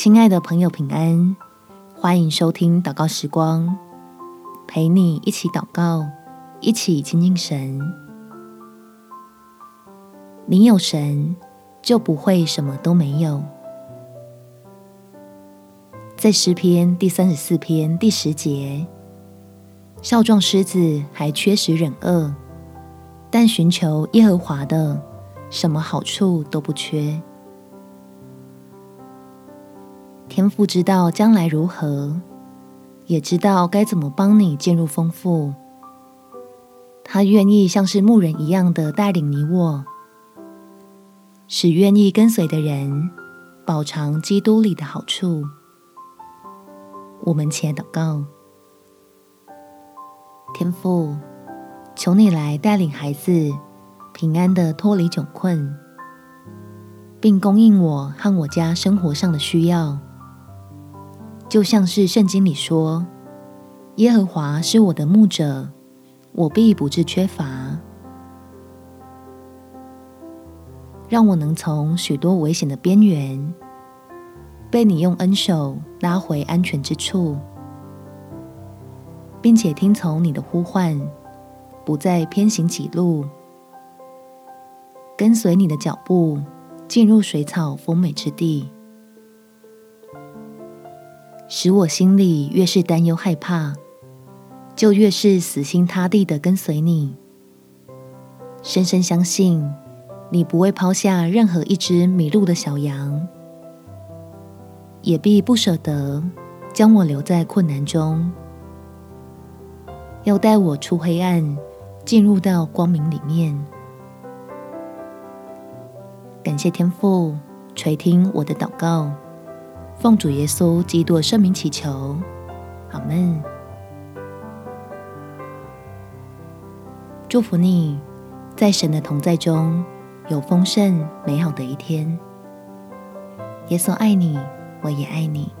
亲爱的朋友，平安！欢迎收听祷告时光，陪你一起祷告，一起亲近神。你有神，就不会什么都没有。在诗篇第三十四篇第十节，少壮狮子还缺食忍饿，但寻求耶和华的，什么好处都不缺。天父知道将来如何，也知道该怎么帮你进入丰富。他愿意像是牧人一样的带领你我，使愿意跟随的人饱尝基督里的好处。我们且祷告：天父，求你来带领孩子平安的脱离窘困，并供应我和我家生活上的需要。就像是圣经里说：“耶和华是我的牧者，我必不致缺乏。”让我能从许多危险的边缘，被你用恩手拉回安全之处，并且听从你的呼唤，不再偏行己路，跟随你的脚步，进入水草丰美之地。使我心里越是担忧害怕，就越是死心塌地的跟随你。深深相信你不会抛下任何一只迷路的小羊，也必不舍得将我留在困难中，要带我出黑暗，进入到光明里面。感谢天父垂听我的祷告。奉主耶稣基督圣名祈求，阿门。祝福你，在神的同在中有丰盛美好的一天。耶稣爱你，我也爱你。